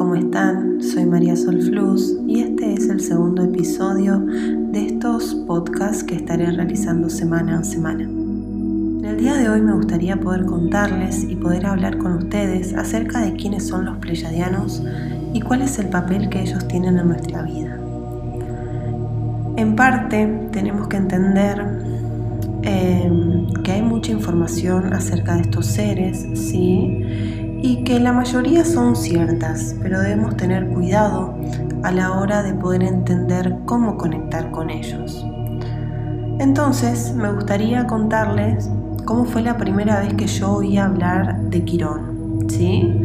¿cómo están? Soy María Sol Fluz y este es el segundo episodio de estos podcasts que estaré realizando semana a semana. En el día de hoy me gustaría poder contarles y poder hablar con ustedes acerca de quiénes son los pleyadianos y cuál es el papel que ellos tienen en nuestra vida. En parte tenemos que entender eh, que hay mucha información acerca de estos seres, ¿sí? Y que la mayoría son ciertas, pero debemos tener cuidado a la hora de poder entender cómo conectar con ellos. Entonces, me gustaría contarles cómo fue la primera vez que yo oí hablar de Quirón. ¿sí?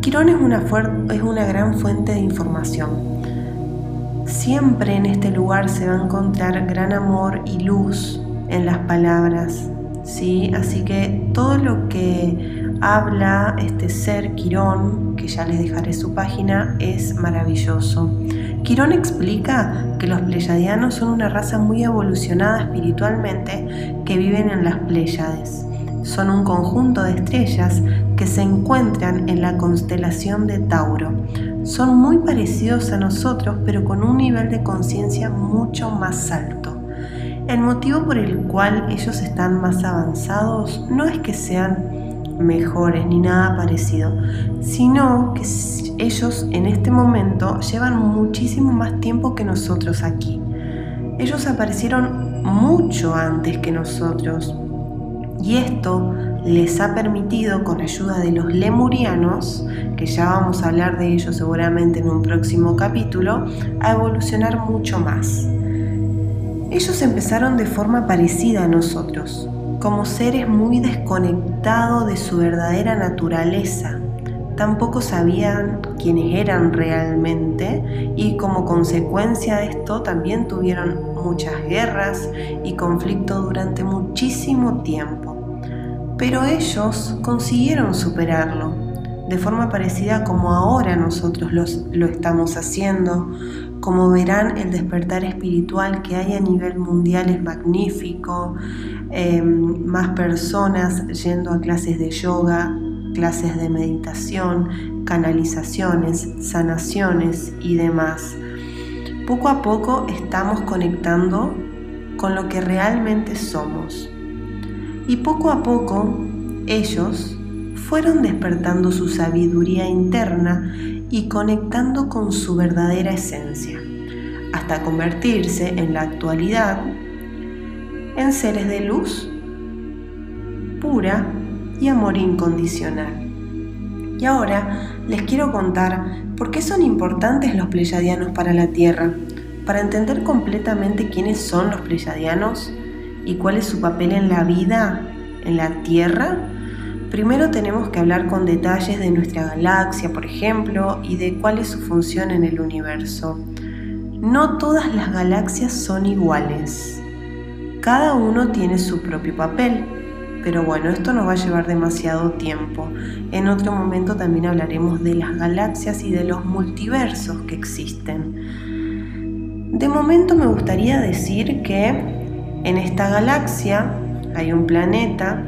Quirón es una, es una gran fuente de información. Siempre en este lugar se va a encontrar gran amor y luz en las palabras. ¿sí? Así que todo lo que habla este ser Quirón, que ya les dejaré su página, es maravilloso. Quirón explica que los pleyadianos son una raza muy evolucionada espiritualmente que viven en las Pléyades. Son un conjunto de estrellas que se encuentran en la constelación de Tauro. Son muy parecidos a nosotros, pero con un nivel de conciencia mucho más alto. El motivo por el cual ellos están más avanzados no es que sean mejores ni nada parecido, sino que ellos en este momento llevan muchísimo más tiempo que nosotros aquí. Ellos aparecieron mucho antes que nosotros y esto les ha permitido con ayuda de los lemurianos, que ya vamos a hablar de ellos seguramente en un próximo capítulo, a evolucionar mucho más. Ellos empezaron de forma parecida a nosotros, como seres muy desconectados de su verdadera naturaleza. Tampoco sabían quiénes eran realmente y como consecuencia de esto también tuvieron muchas guerras y conflictos durante muchísimo tiempo. Pero ellos consiguieron superarlo, de forma parecida como ahora nosotros lo estamos haciendo. Como verán, el despertar espiritual que hay a nivel mundial es magnífico. Em, más personas yendo a clases de yoga, clases de meditación, canalizaciones, sanaciones y demás. Poco a poco estamos conectando con lo que realmente somos. Y poco a poco ellos fueron despertando su sabiduría interna y conectando con su verdadera esencia, hasta convertirse en la actualidad en seres de luz pura y amor incondicional. Y ahora les quiero contar por qué son importantes los pleyadianos para la Tierra, para entender completamente quiénes son los pleyadianos y cuál es su papel en la vida, en la Tierra. Primero tenemos que hablar con detalles de nuestra galaxia, por ejemplo, y de cuál es su función en el universo. No todas las galaxias son iguales. Cada uno tiene su propio papel, pero bueno, esto nos va a llevar demasiado tiempo. En otro momento también hablaremos de las galaxias y de los multiversos que existen. De momento me gustaría decir que en esta galaxia hay un planeta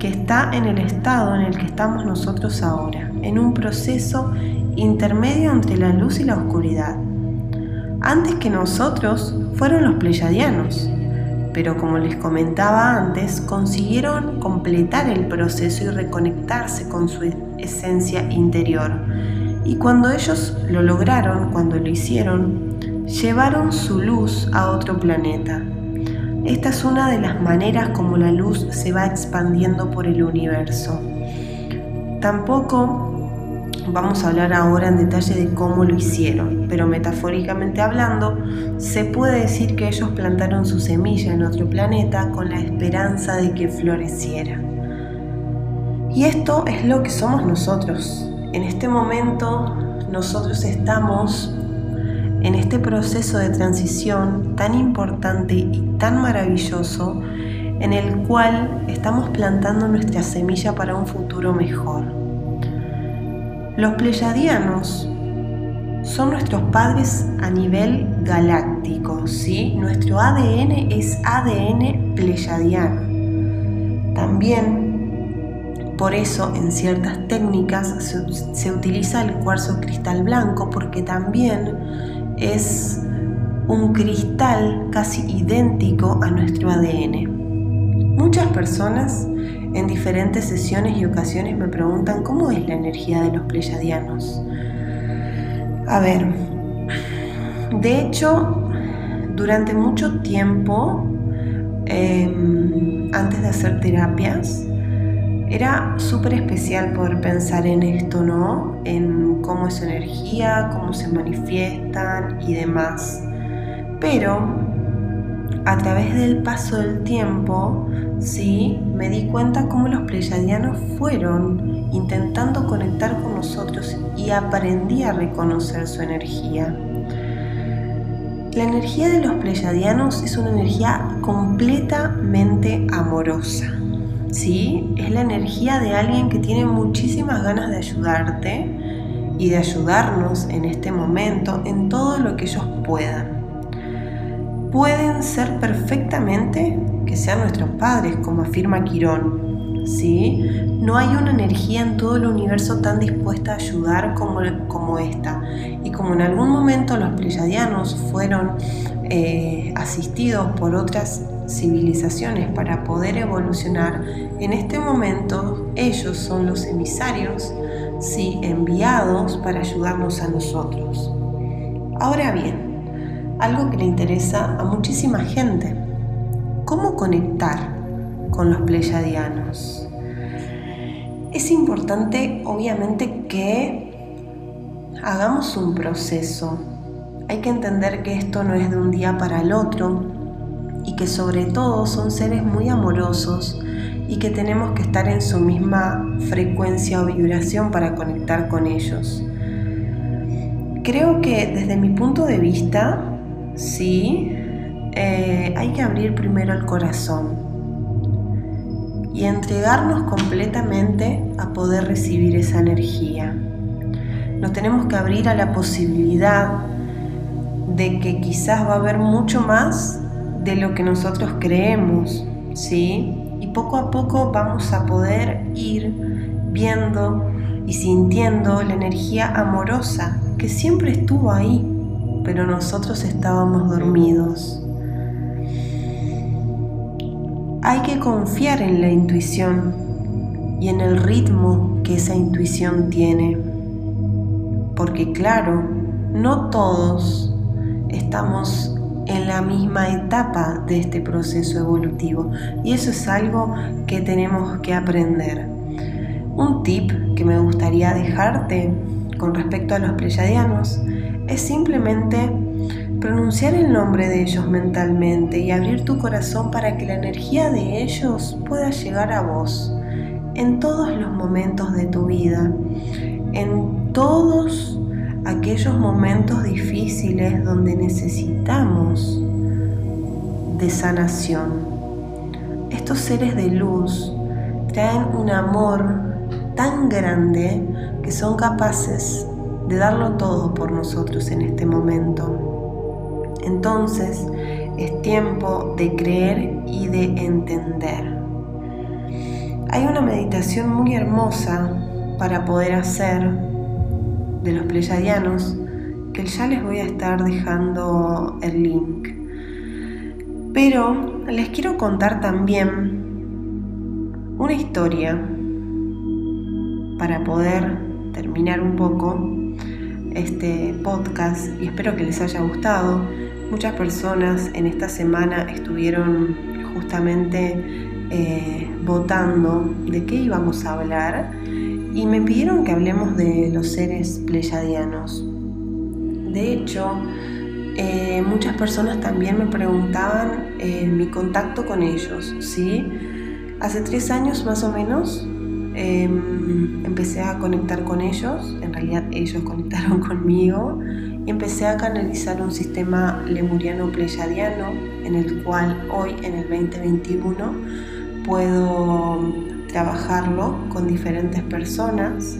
que está en el estado en el que estamos nosotros ahora, en un proceso intermedio entre la luz y la oscuridad. Antes que nosotros fueron los pleyadianos, pero como les comentaba antes, consiguieron completar el proceso y reconectarse con su esencia interior. Y cuando ellos lo lograron, cuando lo hicieron, llevaron su luz a otro planeta. Esta es una de las maneras como la luz se va expandiendo por el universo. Tampoco Vamos a hablar ahora en detalle de cómo lo hicieron, pero metafóricamente hablando, se puede decir que ellos plantaron su semilla en otro planeta con la esperanza de que floreciera. Y esto es lo que somos nosotros. En este momento nosotros estamos en este proceso de transición tan importante y tan maravilloso en el cual estamos plantando nuestra semilla para un futuro mejor. Los pleyadianos son nuestros padres a nivel galáctico, ¿sí? Nuestro ADN es ADN pleyadiano. También por eso en ciertas técnicas se, se utiliza el cuarzo cristal blanco porque también es un cristal casi idéntico a nuestro ADN. Muchas personas en diferentes sesiones y ocasiones me preguntan cómo es la energía de los pleyadianos. A ver, de hecho, durante mucho tiempo, em, antes de hacer terapias, era súper especial poder pensar en esto, ¿no? En cómo es su energía, cómo se manifiestan y demás. Pero a través del paso del tiempo, sí, me di cuenta cómo los pleyadianos fueron intentando conectar con nosotros y aprendí a reconocer su energía. La energía de los pleyadianos es una energía completamente amorosa. ¿Sí? Es la energía de alguien que tiene muchísimas ganas de ayudarte y de ayudarnos en este momento en todo lo que ellos puedan pueden ser perfectamente que sean nuestros padres, como afirma Quirón. ¿sí? No hay una energía en todo el universo tan dispuesta a ayudar como, como esta. Y como en algún momento los pleyadianos fueron eh, asistidos por otras civilizaciones para poder evolucionar, en este momento ellos son los emisarios, sí, enviados para ayudarnos a nosotros. Ahora bien, algo que le interesa a muchísima gente. ¿Cómo conectar con los pleyadianos? Es importante, obviamente, que hagamos un proceso. Hay que entender que esto no es de un día para el otro y que sobre todo son seres muy amorosos y que tenemos que estar en su misma frecuencia o vibración para conectar con ellos. Creo que desde mi punto de vista, ¿sí? Eh, hay que abrir primero el corazón y entregarnos completamente a poder recibir esa energía. Nos tenemos que abrir a la posibilidad de que quizás va a haber mucho más de lo que nosotros creemos, ¿sí? Y poco a poco vamos a poder ir viendo y sintiendo la energía amorosa que siempre estuvo ahí, pero nosotros estábamos dormidos. Hay que confiar en la intuición y en el ritmo que esa intuición tiene, porque claro, no todos estamos en la misma etapa de este proceso evolutivo y eso es algo que tenemos que aprender. Un tip que me gustaría dejarte con respecto a los pleyadianos es simplemente pronunciar el nombre de ellos mentalmente y abrir tu corazón para que la energía de ellos pueda llegar a vos en todos los momentos de tu vida, en todos aquellos momentos difíciles donde necesitamos de sanación. Estos seres de luz traen un amor tan grande que son capaces de darlo todo por nosotros en este momento. Entonces es tiempo de creer y de entender. Hay una meditación muy hermosa para poder hacer de los pleyadianos que ya les voy a estar dejando el link. Pero les quiero contar también una historia para poder terminar un poco este podcast y espero que les haya gustado. Muchas personas en esta semana estuvieron justamente eh, votando de qué íbamos a hablar y me pidieron que hablemos de los seres pleyadianos. De hecho, eh, muchas personas también me preguntaban eh, mi contacto con ellos, ¿sí? Hace tres años más o menos Em, empecé a conectar con ellos, en realidad ellos conectaron conmigo y empecé a canalizar un sistema lemuriano pleyadiano en el cual hoy en el 2021 puedo trabajarlo con diferentes personas,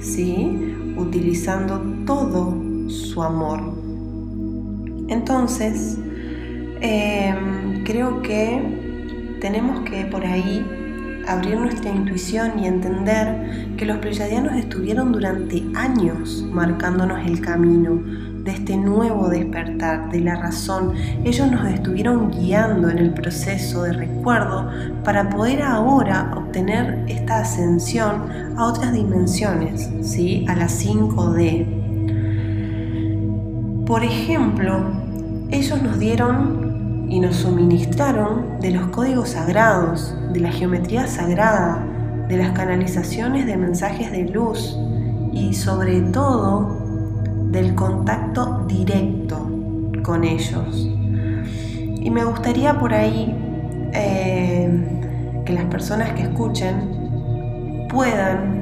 ¿sí? utilizando todo su amor. Entonces, em, creo que tenemos que por ahí abrir nuestra intuición y entender que los pleyadianos estuvieron durante años marcándonos el camino de este nuevo despertar de la razón. Ellos nos estuvieron guiando en el proceso de recuerdo para poder ahora obtener esta ascensión a otras dimensiones, ¿sí? a la 5D. Por ejemplo, ellos nos dieron y nos suministraron de los códigos sagrados, de la geometría sagrada, de las canalizaciones de mensajes de luz y sobre todo del contacto directo con ellos. Y me gustaría por ahí eh, que las personas que escuchen puedan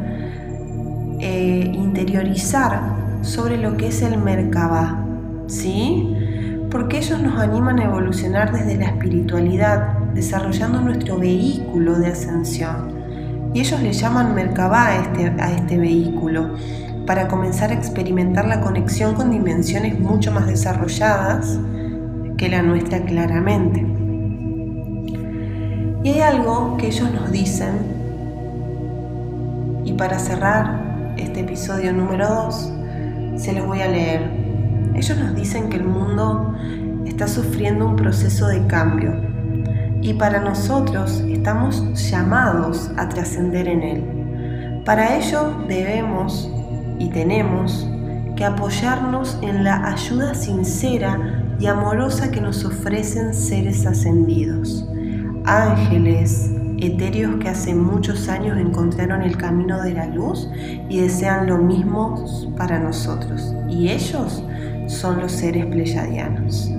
eh, interiorizar sobre lo que es el Merkabah, ¿sí? Porque ellos nos animan a evolucionar desde la espiritualidad, desarrollando nuestro vehículo de ascensión. Y ellos le llaman Merkabah a este, a este vehículo para comenzar a experimentar la conexión con dimensiones mucho más desarrolladas que la nuestra claramente. Y hay algo que ellos nos dicen, y para cerrar este episodio número 2, se los voy a leer. Ellos nos dicen que el mundo está sufriendo un proceso de cambio y para nosotros estamos llamados a trascender en él. Para ello debemos y tenemos que apoyarnos en la ayuda sincera y amorosa que nos ofrecen seres ascendidos, ángeles, etéreos que hace muchos años encontraron el camino de la luz y desean lo mismo para nosotros. Y ellos son los seres pleyadianos.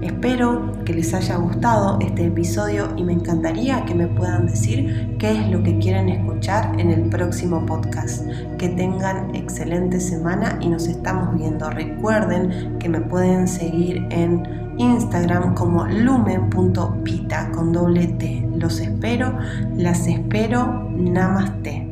Espero que les haya gustado este episodio y me encantaría que me puedan decir qué es lo que quieren escuchar en el próximo podcast. Que tengan excelente semana y nos estamos viendo. Recuerden que me pueden seguir en Instagram como lumen.pita con doble T. Los espero, las espero, namaste.